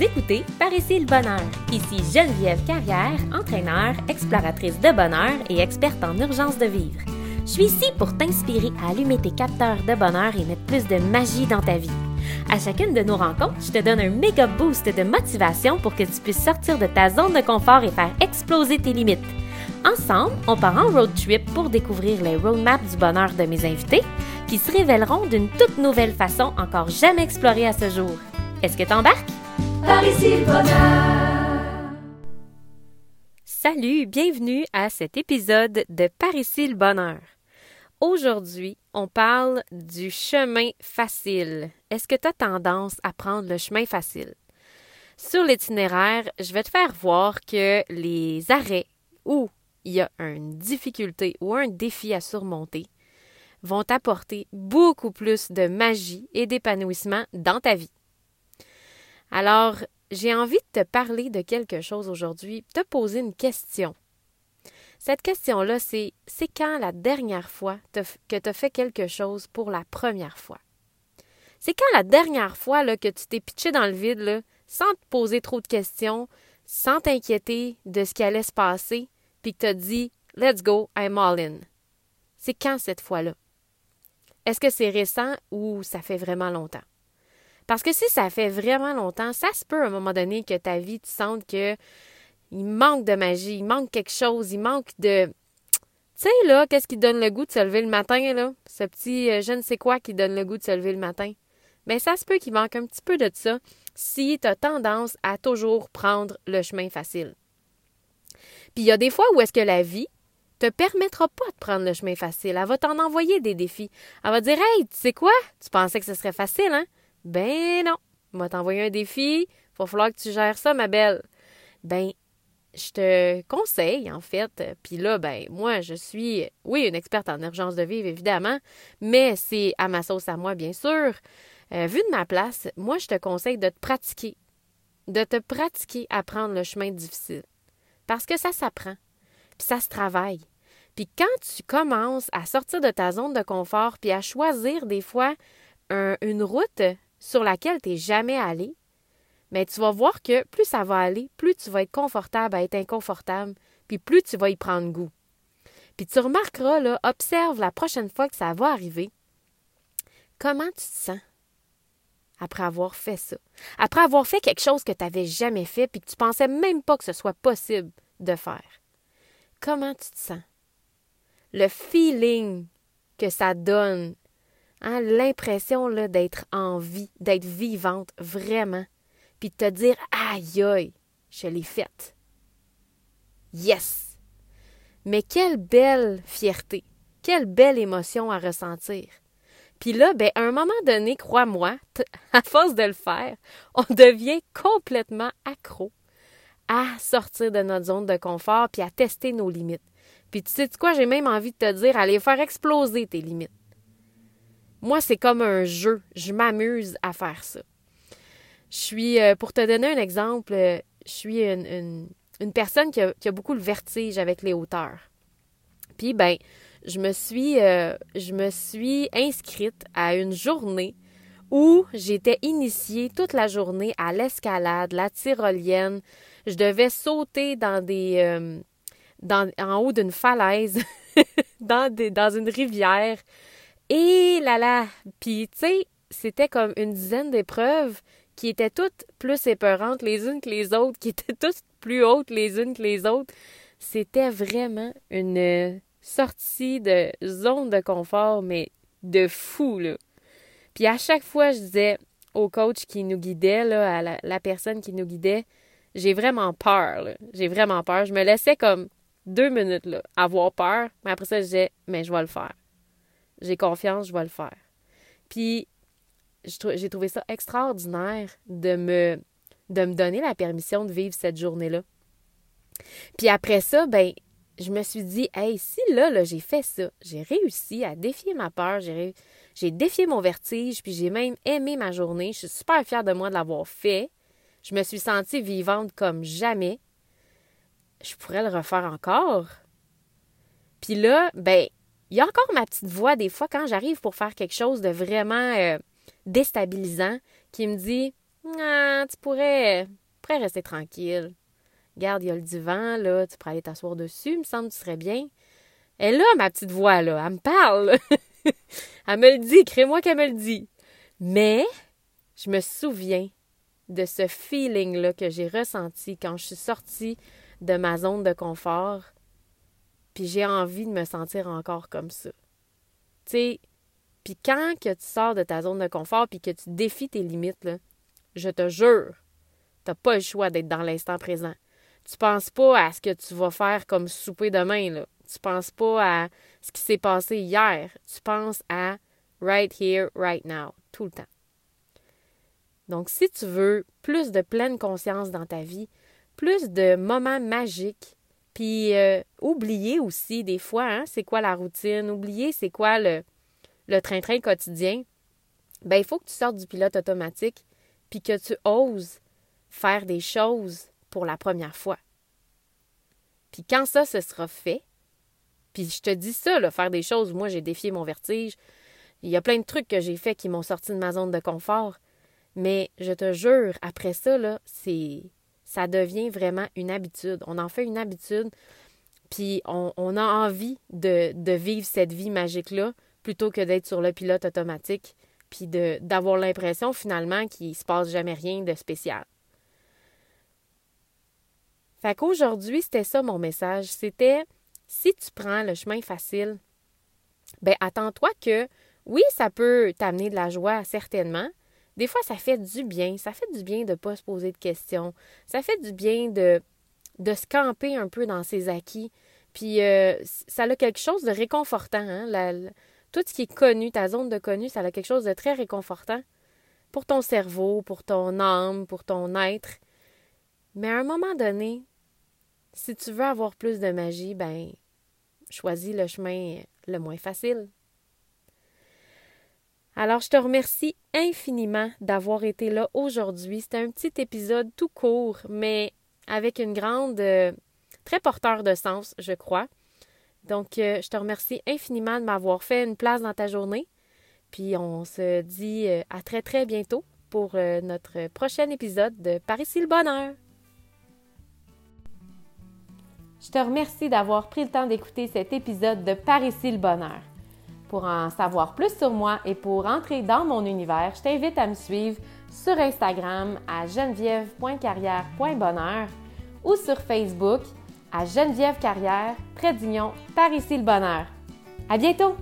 Écoutez Par ici le bonheur. Ici Geneviève Carrière, entraîneur, exploratrice de bonheur et experte en urgence de vivre. Je suis ici pour t'inspirer à allumer tes capteurs de bonheur et mettre plus de magie dans ta vie. À chacune de nos rencontres, je te donne un méga boost de motivation pour que tu puisses sortir de ta zone de confort et faire exploser tes limites. Ensemble, on part en road trip pour découvrir les roadmaps du bonheur de mes invités qui se révéleront d'une toute nouvelle façon encore jamais explorée à ce jour. Est-ce que t'embarques? Par ici le bonheur. Salut, bienvenue à cet épisode de Par ici le bonheur. Aujourd'hui, on parle du chemin facile. Est-ce que tu as tendance à prendre le chemin facile? Sur l'itinéraire, je vais te faire voir que les arrêts où il y a une difficulté ou un défi à surmonter vont t'apporter beaucoup plus de magie et d'épanouissement dans ta vie. Alors, j'ai envie de te parler de quelque chose aujourd'hui, te poser une question. Cette question-là, c'est c'est quand la dernière fois que tu as fait quelque chose pour la première fois? C'est quand la dernière fois là, que tu t'es pitché dans le vide là, sans te poser trop de questions, sans t'inquiéter de ce qui allait se passer, puis que tu as dit Let's go, I'm all in. C'est quand cette fois-là? Est-ce que c'est récent ou ça fait vraiment longtemps? Parce que si ça fait vraiment longtemps, ça se peut à un moment donné que ta vie, tu sentes que il manque de magie, il manque quelque chose, il manque de. Tu sais, là, qu'est-ce qui donne le goût de se lever le matin, là? Ce petit euh, je ne sais quoi qui donne le goût de se lever le matin. Mais ça se peut qu'il manque un petit peu de ça si tu as tendance à toujours prendre le chemin facile. Puis il y a des fois où est-ce que la vie te permettra pas de prendre le chemin facile. Elle va t'en envoyer des défis. Elle va dire Hey, tu sais quoi? Tu pensais que ce serait facile, hein? Ben non. On va t'envoyer un défi. Va falloir que tu gères ça, ma belle. Ben, je te conseille, en fait, puis là, ben, moi, je suis, oui, une experte en urgence de vivre, évidemment, mais c'est à ma sauce à moi, bien sûr. Euh, vu de ma place, moi, je te conseille de te pratiquer, de te pratiquer à prendre le chemin difficile. Parce que ça s'apprend, puis ça se travaille. Puis quand tu commences à sortir de ta zone de confort, puis à choisir des fois une route sur laquelle tu n'es jamais allé, mais tu vas voir que plus ça va aller, plus tu vas être confortable à être inconfortable, puis plus tu vas y prendre goût. Puis tu remarqueras, observe la prochaine fois que ça va arriver, comment tu te sens après avoir fait ça, après avoir fait quelque chose que tu n'avais jamais fait, puis que tu pensais même pas que ce soit possible de faire. Comment tu te sens? Le feeling que ça donne, hein, l'impression d'être en vie, d'être vivante, vraiment puis de te dire aïe aïe, je l'ai faite. Yes! Mais quelle belle fierté, quelle belle émotion à ressentir. Puis là, ben, à un moment donné, crois-moi, à force de le faire, on devient complètement accro à sortir de notre zone de confort puis à tester nos limites. Puis tu sais quoi, j'ai même envie de te dire, aller faire exploser tes limites. Moi, c'est comme un jeu. Je m'amuse à faire ça. Je suis, euh, pour te donner un exemple, euh, je suis une, personne qui a, beaucoup le vertige avec les hauteurs. Puis, ben, je me suis, euh, je me suis inscrite à une journée où j'étais initiée toute la journée à l'escalade, la tyrolienne. Je devais sauter dans des, en haut d'une falaise, dans une rivière. Et là là, puis tu sais, c'était comme une dizaine d'épreuves qui étaient toutes plus épeurantes les unes que les autres, qui étaient toutes plus hautes les unes que les autres. C'était vraiment une sortie de zone de confort, mais de fou, là. Puis à chaque fois, je disais au coach qui nous guidait, là, à la, personne qui nous guidait, j'ai vraiment peur, J'ai vraiment peur. Je me laissais comme deux minutes, là, avoir peur, mais après ça, je disais, mais je vais le faire. J'ai confiance, je vais le faire. Puis j'ai trouvé ça extraordinaire de me, de me donner la permission de vivre cette journée-là. Puis après ça, ben, je me suis dit, hey, si là, là j'ai fait ça, j'ai réussi à défier ma peur, j'ai, j'ai défié mon vertige, puis j'ai même aimé ma journée. Je suis super fière de moi de l'avoir fait. Je me suis sentie vivante comme jamais. Je pourrais le refaire encore. Puis là, ben, il y a encore ma petite voix des fois quand j'arrive pour faire quelque chose de vraiment euh, déstabilisant qui me dit Ah, tu pourrais, rester tranquille. Regarde, il y a le divan, là, tu pourrais aller t'asseoir dessus, il me semble que tu serais bien. Elle là, ma petite voix, là, elle me parle. elle me le dit, crée-moi qu'elle me le dit. Mais, je me souviens de ce feeling-là que j'ai ressenti quand je suis sortie de ma zone de confort, puis j'ai envie de me sentir encore comme ça. Tu sais, puis quand que tu sors de ta zone de confort puis que tu défies tes limites, je te jure, t'as pas le choix d'être dans l'instant présent. Tu penses pas à ce que tu vas faire comme souper demain, là. Tu penses pas à ce qui s'est passé hier. Tu penses à right here, right now, tout le temps. Donc, si tu veux plus de pleine conscience dans ta vie, plus de moments magiques, puis euh, oublier aussi des fois, hein, c'est quoi la routine, oublier c'est quoi le, train-train quotidien, ben il faut que tu sortes du pilote automatique, puis que tu oses faire des choses pour la première fois. Puis quand ça, ce sera fait, puis je te dis ça, faire des choses, moi j'ai défié mon vertige, il y a plein de trucs que j'ai fait qui m'ont sorti de ma zone de confort, mais je te jure, après ça, là, c'est. Ça devient vraiment une habitude. On en fait une habitude, puis on, a envie de, vivre cette vie magique-là plutôt que d'être sur le pilote automatique, puis d'avoir l'impression finalement qu'il ne se passe jamais rien de spécial. Fait qu'aujourd'hui, c'était ça mon message. C'était si tu prends le chemin facile, ben attends-toi que oui, ça peut t'amener de la joie, certainement, des fois, ça fait du bien. Ça fait du bien de ne pas se poser de questions. Ça fait du bien de, de se camper un peu dans ses acquis. Puis euh, ça a quelque chose de réconfortant. Hein? tout ce qui est connu, ta zone de connu, ça a quelque chose de très réconfortant pour ton cerveau, pour ton âme, pour ton être. Mais à un moment donné, si tu veux avoir plus de magie, ben choisis le chemin le moins facile. Alors, je te remercie infiniment d'avoir été là aujourd'hui. C'était un petit épisode tout court, mais avec une grande, euh, très porteur de sens, je crois. Donc, euh, je te remercie infiniment de m'avoir fait une place dans ta journée. Puis, on se dit euh, à très, très bientôt pour notre prochain épisode de Par ici le bonheur. Je te remercie d'avoir pris le temps d'écouter cet épisode de Par ici le bonheur. Pour en savoir plus sur moi et pour entrer dans mon univers, je t'invite à me suivre sur Instagram à geneviève.carrière.bonheur ou sur Facebook à Geneviève Carrière, trait d'union, par le bonheur. À bientôt!